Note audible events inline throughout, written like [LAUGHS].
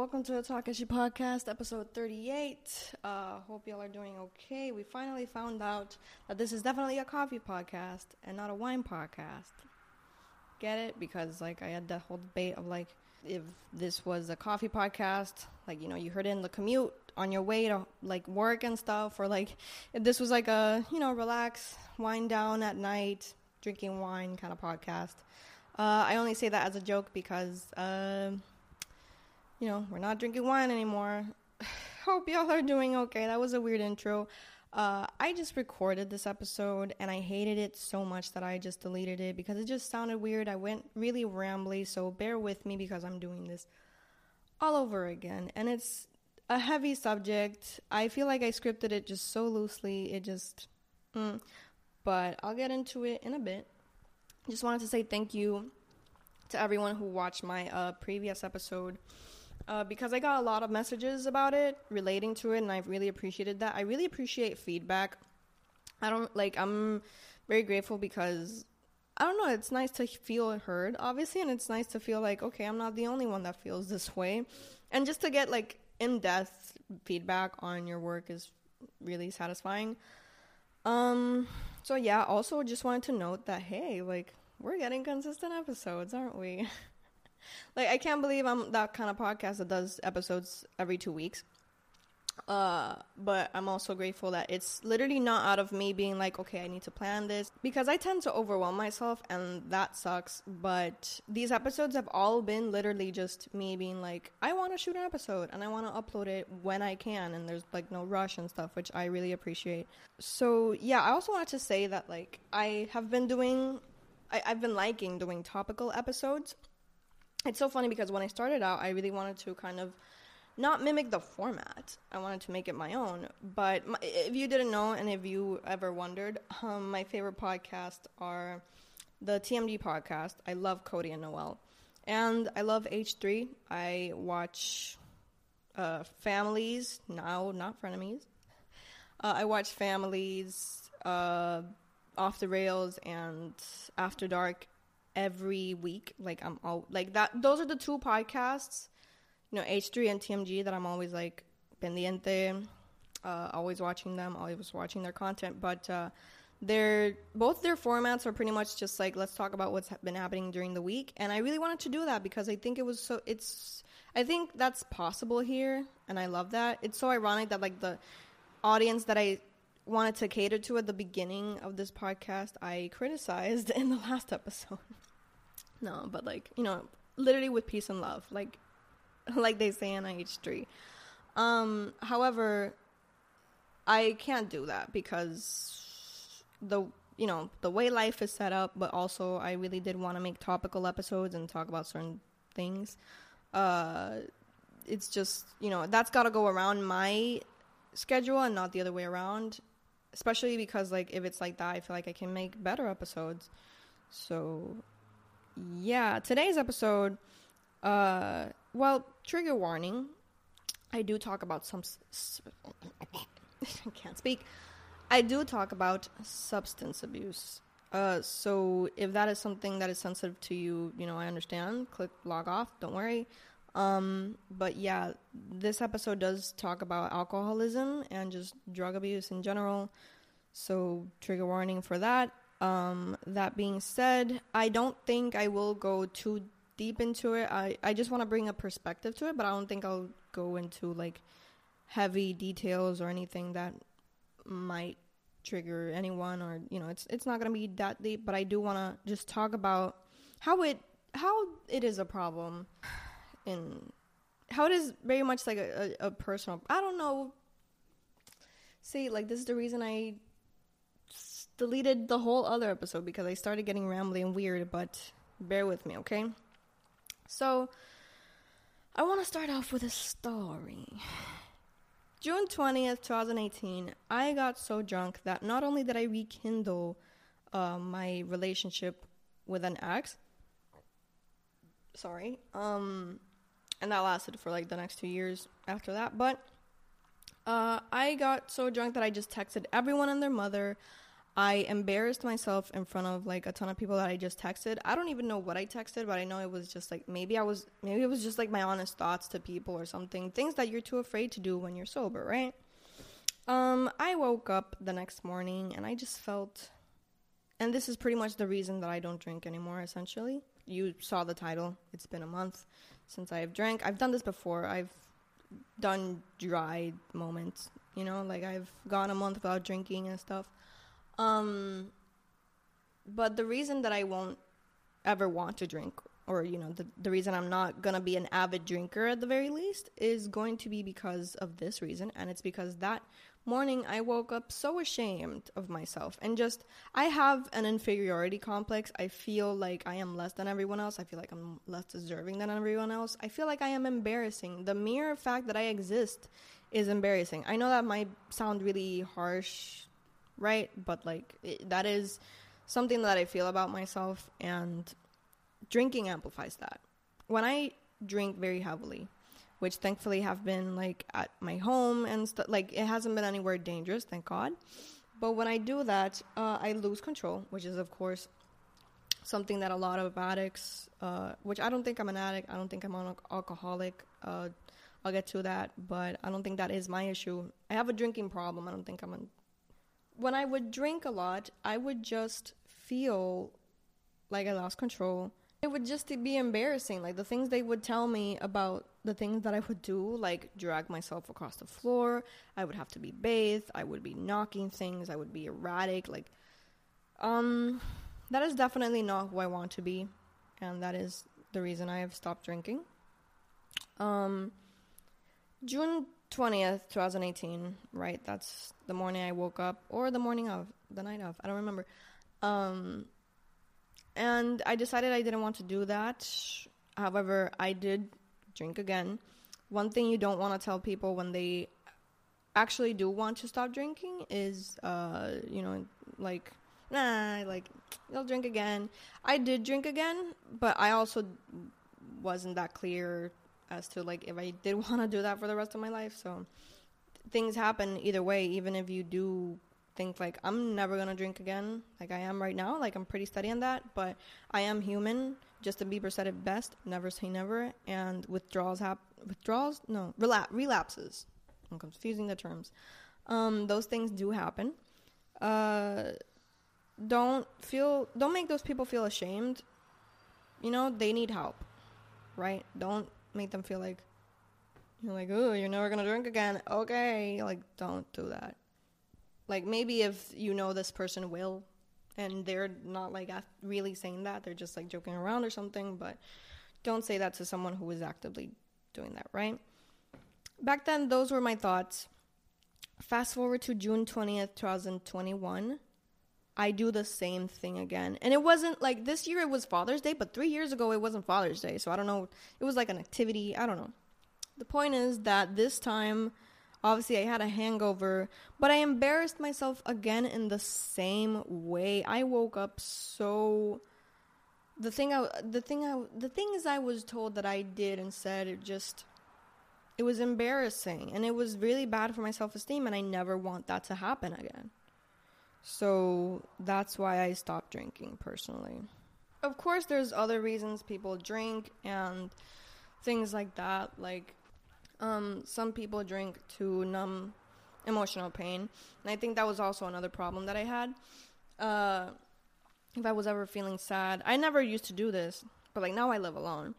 welcome to the Takashi Podcast, episode 38. Uh, hope y'all are doing okay. We finally found out that this is definitely a coffee podcast and not a wine podcast. Get it? Because, like, I had that whole debate of, like, if this was a coffee podcast, like, you know, you heard it in the commute on your way to, like, work and stuff, or, like, if this was, like, a, you know, relax, wind down at night, drinking wine kind of podcast. Uh, I only say that as a joke because, uh, you know, we're not drinking wine anymore. [SIGHS] Hope y'all are doing okay. That was a weird intro. Uh, I just recorded this episode and I hated it so much that I just deleted it because it just sounded weird. I went really rambly, so bear with me because I'm doing this all over again. And it's a heavy subject. I feel like I scripted it just so loosely. It just. Mm. But I'll get into it in a bit. Just wanted to say thank you to everyone who watched my uh, previous episode uh, because I got a lot of messages about it relating to it, and I've really appreciated that. I really appreciate feedback. I don't like, I'm very grateful because I don't know, it's nice to feel heard, obviously, and it's nice to feel like, okay, I'm not the only one that feels this way. And just to get like in depth feedback on your work is really satisfying. Um, so yeah, also just wanted to note that hey, like we're getting consistent episodes, aren't we? [LAUGHS] like I can't believe I'm that kind of podcast that does episodes every 2 weeks. Uh, but I'm also grateful that it's literally not out of me being like, okay, I need to plan this because I tend to overwhelm myself and that sucks. But these episodes have all been literally just me being like, I want to shoot an episode and I want to upload it when I can, and there's like no rush and stuff, which I really appreciate. So, yeah, I also wanted to say that like I have been doing, I, I've been liking doing topical episodes. It's so funny because when I started out, I really wanted to kind of not mimic the format. I wanted to make it my own. But my, if you didn't know, and if you ever wondered, um, my favorite podcasts are the TMG podcast. I love Cody and Noel, and I love H3. I watch uh, Families now, not Frenemies. Uh, I watch Families, uh, Off the Rails, and After Dark every week. Like I'm all like that. Those are the two podcasts you know H3 and TMG that I'm always like pendiente, uh, always watching them, always watching their content. But uh, they're both their formats are pretty much just like let's talk about what's been happening during the week, and I really wanted to do that because I think it was so it's I think that's possible here, and I love that. It's so ironic that like the audience that I wanted to cater to at the beginning of this podcast, I criticized [LAUGHS] in the last episode. [LAUGHS] no, but like you know, literally with peace and love, like [LAUGHS] like they say in H3. Um, however, I can't do that because the you know the way life is set up, but also I really did want to make topical episodes and talk about certain things. Uh, it's just you know that's got to go around my schedule and not the other way around. Especially because like if it's like that, I feel like I can make better episodes. So yeah, today's episode uh well, trigger warning. I do talk about some. [LAUGHS] I can't speak. I do talk about substance abuse. Uh, so if that is something that is sensitive to you, you know, I understand. Click log off. Don't worry. Um, but yeah, this episode does talk about alcoholism and just drug abuse in general. So trigger warning for that. Um, that being said, I don't think I will go too deep into it. I, I just want to bring a perspective to it, but I don't think I'll go into like heavy details or anything that might trigger anyone or you know it's it's not going to be that deep but I do want to just talk about how it how it is a problem in how it is very much like a, a, a personal I don't know see like this is the reason I deleted the whole other episode because I started getting rambly and weird but bear with me okay so, I want to start off with a story. June 20th, 2018, I got so drunk that not only did I rekindle uh, my relationship with an ex, sorry, um, and that lasted for like the next two years after that, but uh, I got so drunk that I just texted everyone and their mother. I embarrassed myself in front of like a ton of people that I just texted. I don't even know what I texted, but I know it was just like maybe I was maybe it was just like my honest thoughts to people or something. Things that you're too afraid to do when you're sober, right? Um, I woke up the next morning and I just felt and this is pretty much the reason that I don't drink anymore essentially. You saw the title. It's been a month since I've drank. I've done this before. I've done dry moments, you know, like I've gone a month without drinking and stuff. Um, but the reason that I won't ever want to drink, or you know, the the reason I'm not gonna be an avid drinker at the very least, is going to be because of this reason, and it's because that morning I woke up so ashamed of myself and just I have an inferiority complex. I feel like I am less than everyone else. I feel like I'm less deserving than everyone else. I feel like I am embarrassing. The mere fact that I exist is embarrassing. I know that might sound really harsh right? But like it, that is something that I feel about myself, and drinking amplifies that. When I drink very heavily, which thankfully have been like at my home and like it hasn't been anywhere dangerous, thank God. But when I do that, uh, I lose control, which is of course something that a lot of addicts, uh, which I don't think I'm an addict, I don't think I'm an alcoholic. Uh, I'll get to that, but I don't think that is my issue. I have a drinking problem. I don't think I'm an when I would drink a lot, I would just feel like I lost control. It would just be embarrassing. Like the things they would tell me about the things that I would do, like drag myself across the floor. I would have to be bathed. I would be knocking things. I would be erratic. Like, um, that is definitely not who I want to be. And that is the reason I have stopped drinking. Um, June 20th, 2018, right? That's the morning I woke up, or the morning of, the night of, I don't remember. Um, and I decided I didn't want to do that. However, I did drink again. One thing you don't want to tell people when they actually do want to stop drinking is, uh, you know, like, nah, like, they'll drink again. I did drink again, but I also wasn't that clear as to like if I did [LAUGHS] want to do that for the rest of my life. So things happen either way, even if you do think like I'm never gonna drink again, like I am right now. Like I'm pretty steady on that, but I am human. Justin Bieber said it best: "Never say never." And withdrawals happen. Withdrawals? No, rela- relapses. I'm confusing the terms. Um, those things do happen. Uh, don't feel. Don't make those people feel ashamed. You know they need help, right? Don't make them feel like you're like, oh, you're never gonna drink again. Okay, like don't do that. Like maybe if you know this person will, and they're not like really saying that, they're just like joking around or something. But don't say that to someone who is actively doing that, right? Back then, those were my thoughts. Fast forward to June 20th, 2021. I do the same thing again. And it wasn't like this year it was Father's Day, but three years ago it wasn't Father's Day. So I don't know. It was like an activity. I don't know. The point is that this time, obviously, I had a hangover, but I embarrassed myself again in the same way. I woke up so. The thing I, the thing I, the things I was told that I did and said it just, it was embarrassing and it was really bad for my self esteem, and I never want that to happen again. So that's why I stopped drinking personally. Of course, there's other reasons people drink and things like that. Like, um, some people drink to numb emotional pain. And I think that was also another problem that I had. Uh, if I was ever feeling sad, I never used to do this, but like now I live alone.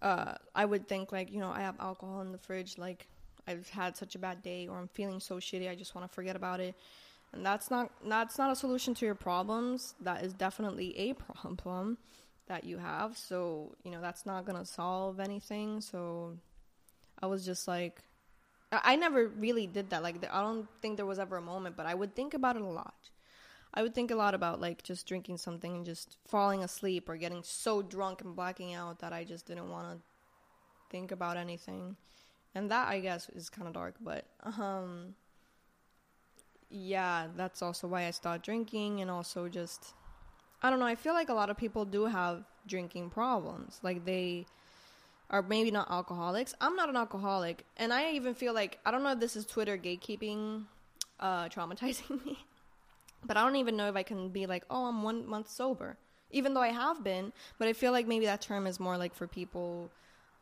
Uh, I would think like, you know, I have alcohol in the fridge, like I've had such a bad day or I'm feeling so shitty, I just want to forget about it and that's not that's not a solution to your problems that is definitely a [LAUGHS] problem that you have so you know that's not gonna solve anything so i was just like i never really did that like i don't think there was ever a moment but i would think about it a lot i would think a lot about like just drinking something and just falling asleep or getting so drunk and blacking out that i just didn't want to think about anything and that i guess is kind of dark but um yeah, that's also why I stopped drinking and also just I don't know, I feel like a lot of people do have drinking problems. Like they are maybe not alcoholics. I'm not an alcoholic, and I even feel like I don't know if this is Twitter gatekeeping uh traumatizing [LAUGHS] me. But I don't even know if I can be like, oh, I'm one month sober, even though I have been. But I feel like maybe that term is more like for people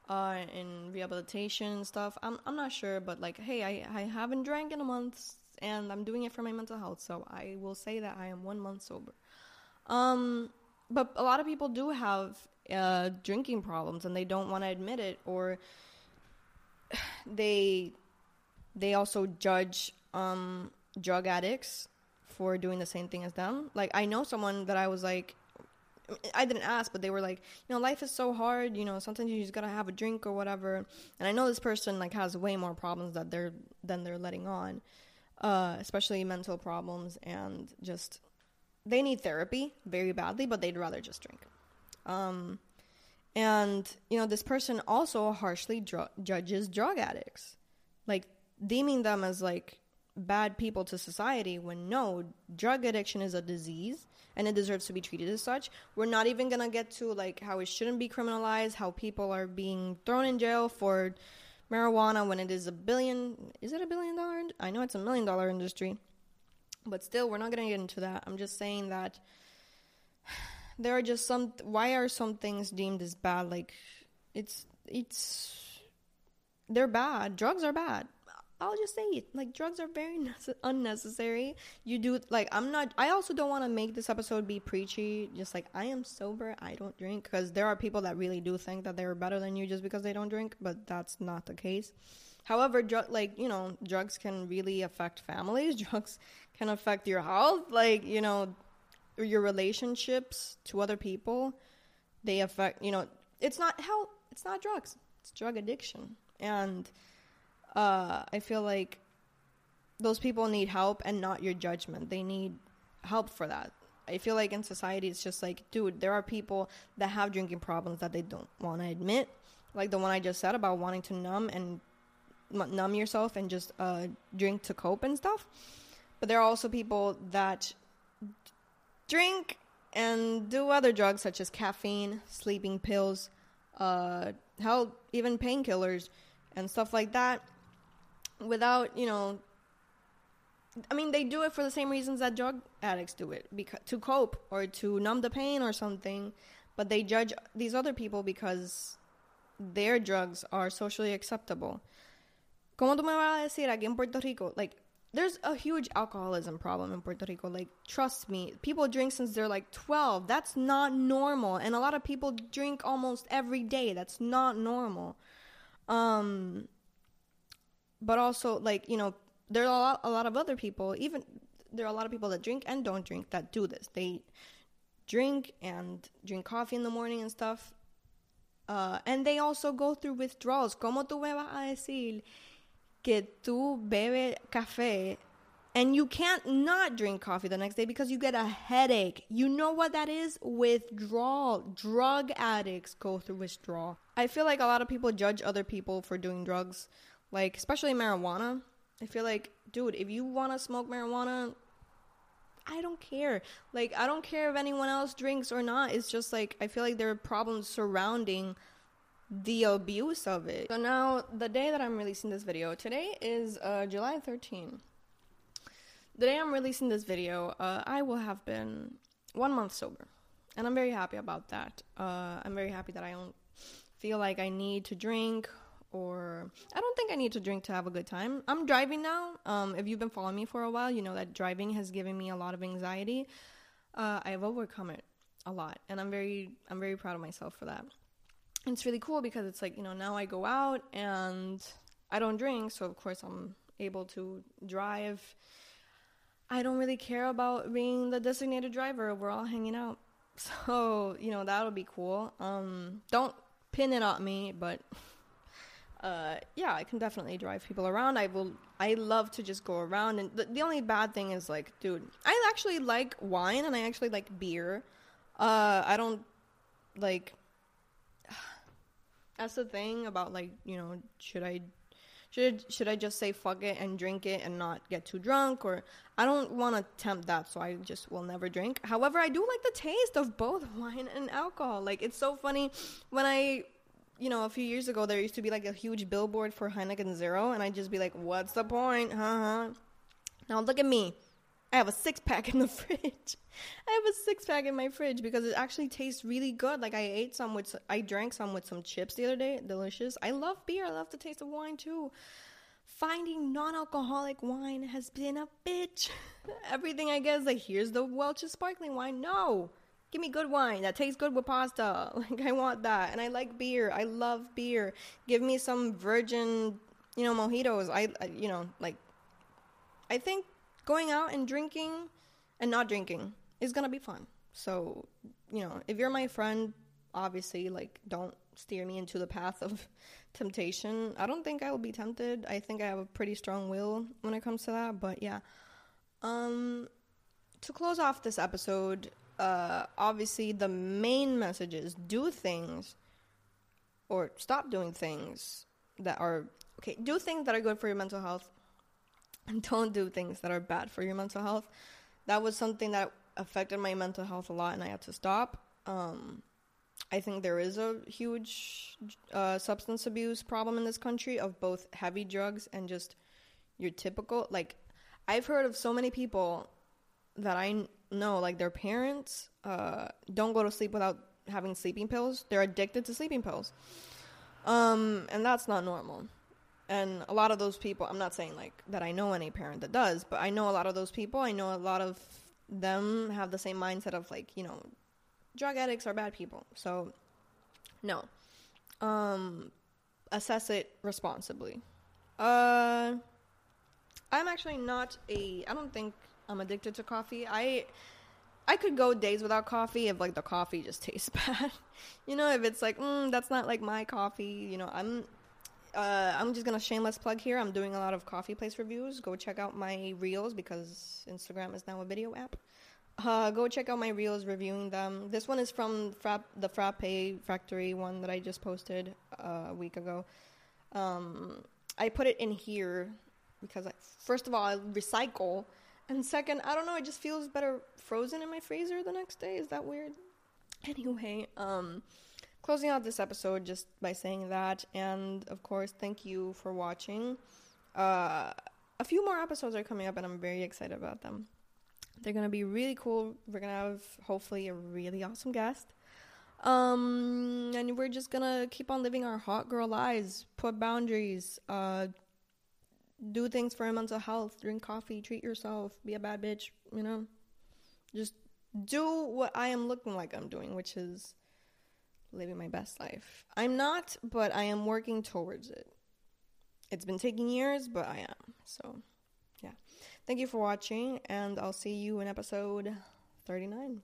uh, in rehabilitation and stuff. I'm I'm not sure, but like, hey, I I haven't drank in a month, and I'm doing it for my mental health, so I will say that I am one month sober. Um, but a lot of people do have uh, drinking problems, and they don't want to admit it, or [SIGHS] they they also judge um drug addicts for doing the same thing as them. Like I know someone that I was like I didn't ask, but they were like, you know, life is so hard, you know, sometimes you just gotta have a drink or whatever. And I know this person like has way more problems that they're than they're letting on. Uh, especially mental problems and just they need therapy very badly, but they'd rather just drink. Um, and you know, this person also harshly dr- judges drug addicts, like deeming them as like bad people to society when no, drug addiction is a disease and it deserves to be treated as such. We're not even going to get to like how it shouldn't be criminalized, how people are being thrown in jail for marijuana when it is a billion is it a billion dollar I know it's a million dollar industry. But still, we're not going to get into that. I'm just saying that there are just some why are some things deemed as bad like it's it's they're bad. Drugs are bad. I'll just say it. Like drugs are very nece- unnecessary. You do like I'm not. I also don't want to make this episode be preachy. Just like I am sober, I don't drink because there are people that really do think that they're better than you just because they don't drink, but that's not the case. However, drug like you know, drugs can really affect families. [LAUGHS] Drugs can affect your health, like you know, your relationships to other people. They affect you know. It's not health. It's not drugs. It's drug addiction, and uh, I feel like those people need help and not your judgment. They need help for that. I feel like in society, it's just like, dude, there are people that have drinking problems that they don't want to admit. Like the one I just said about wanting to numb and numb yourself and just uh, drink to cope and stuff. But there are also people that drink and do other drugs such as caffeine, sleeping pills, uh, hell, even painkillers and stuff like that without, you know, I mean, they do it for the same reasons that drug addicts do it, because to cope or to numb the pain or something. But they judge these other people because their drugs are socially acceptable. ¿Cómo tú me vas a decir aquí en Puerto Rico? Like, there's a huge alcoholism problem in Puerto Rico. Like, trust me, people drink since they're like 12. That's not normal. And a lot of people drink almost every day. That's not normal. Um, but also like you know there are a lot, a lot of other people even there are a lot of people that drink and don't drink that do this they drink and drink coffee in the morning and stuff uh, and they also go through withdrawals como tú me vas a decir que tú bebes café and you can't not drink coffee the next day because you get a headache. You know what that is? Withdrawal. Drug addicts go through withdrawal. I feel like a lot of people judge other people for doing drugs like, especially marijuana. I feel like, dude, if you want to smoke marijuana, I don't care. Like, I don't care if anyone else drinks or not. It's just like, I feel like there are problems surrounding the abuse of it. So now, the day that I'm releasing this video, today is uh, July 13. The day I'm releasing this video, uh, I will have been one month sober. And I'm very happy about that. Uh, I'm very happy that I don't feel like I need to drink or I don't think I need to drink to have a good time. I'm driving now. Um, if you've been following me for a while, you know that driving has given me a lot of anxiety. Uh, I have overcome it a lot, and I'm very I'm very proud of myself for that. It's really cool because it's like you know now I go out and I don't drink, so of course I'm able to drive. I don't really care about being the designated driver. We're all hanging out, [LAUGHS] so you know that'll be cool. Um, don't pin it on me, but [LAUGHS] uh, yeah, I can definitely drive people around. I will. I love to just go around, and the, the only bad thing is like, dude, I actually like wine and I actually like beer. Uh, I don't like. That's the thing about like you know should I should should I just say fuck it and drink it and not get too drunk or I don't want to tempt that so I just will never drink. However, I do like the taste of both [LAUGHS] wine and alcohol. Like it's so funny when I you know, a few years ago, there used to be like a huge billboard for Heineken Zero, and I'd just be like, what's the point? Huh? Now look at me. I have a six pack in the [LAUGHS] fridge. I have a six pack in my fridge because it actually tastes really good. Like I ate some with, I drank some with some chips the other day. Delicious. I love beer. I love the taste of wine too. Finding non-alcoholic wine has been a bitch. [LAUGHS] Everything I get is like, here's the Welch's sparkling wine. No, give me good wine that tastes good with pasta. [LAUGHS] Like I want that, and I like beer. I love beer. Give me some virgin, you know, mojitos. I, I you know, like. I think going out and drinking and not drinking is gonna be fun. So, you know, if you're my friend, obviously, like, don't steer me into the path of [LAUGHS] temptation. I don't think I will be tempted. I think I have a pretty strong will when it comes to that. But yeah, um, to close off this episode, uh, obviously the main message is do things or stop doing things that are okay. Do things that are good for your mental health [LAUGHS] don't do things that are bad for your mental health. That was something that affected my mental health a lot, and I had to stop. Um, I think there is a huge uh, substance abuse problem in this country of both heavy drugs and just your typical. Like, I've heard of so many people that I know, like their parents uh, don't go to sleep without having sleeping pills. They're addicted to sleeping pills, um, and that's not normal. And a lot of those people, I'm not saying like that I know any parent that does, but I know a lot of those people. I know a lot of them have the same mindset of like, you know, drug addicts are bad people. So, no. Um, assess it responsibly. Uh, I'm actually not a. I don't think I'm addicted to coffee. I. I could go days without coffee if like the coffee just [LAUGHS] tastes bad. you know, if it's like, mm, that's not like my coffee. You know, I'm uh, I'm just gonna shameless plug here. I'm doing a lot of coffee place reviews. Go check out my reels because Instagram is now a video app. Uh, go check out my reels reviewing them. This one is from the Frappe Factory one that I just posted uh, a week ago. Um, I put it in here because, I, first of all, I recycle, and second, I don't know, it just feels better frozen in my freezer the next day. Is that weird? Anyway, um, closing out this episode just by saying that, and of course, thank you for watching. Uh, a few more episodes are coming up, and I'm very excited about them. They're gonna be really cool. We're gonna have hopefully a really awesome guest. Um, and we're just gonna keep on living our hot girl lives, put boundaries, uh, do things for our mental health, drink coffee, treat yourself, be a bad bitch, you know? Just do what I am looking like I'm doing, which is living my best life. I'm not, but I am working towards it. It's been taking years, but I am. So, yeah. Thank you for watching, and I'll see you in episode 39.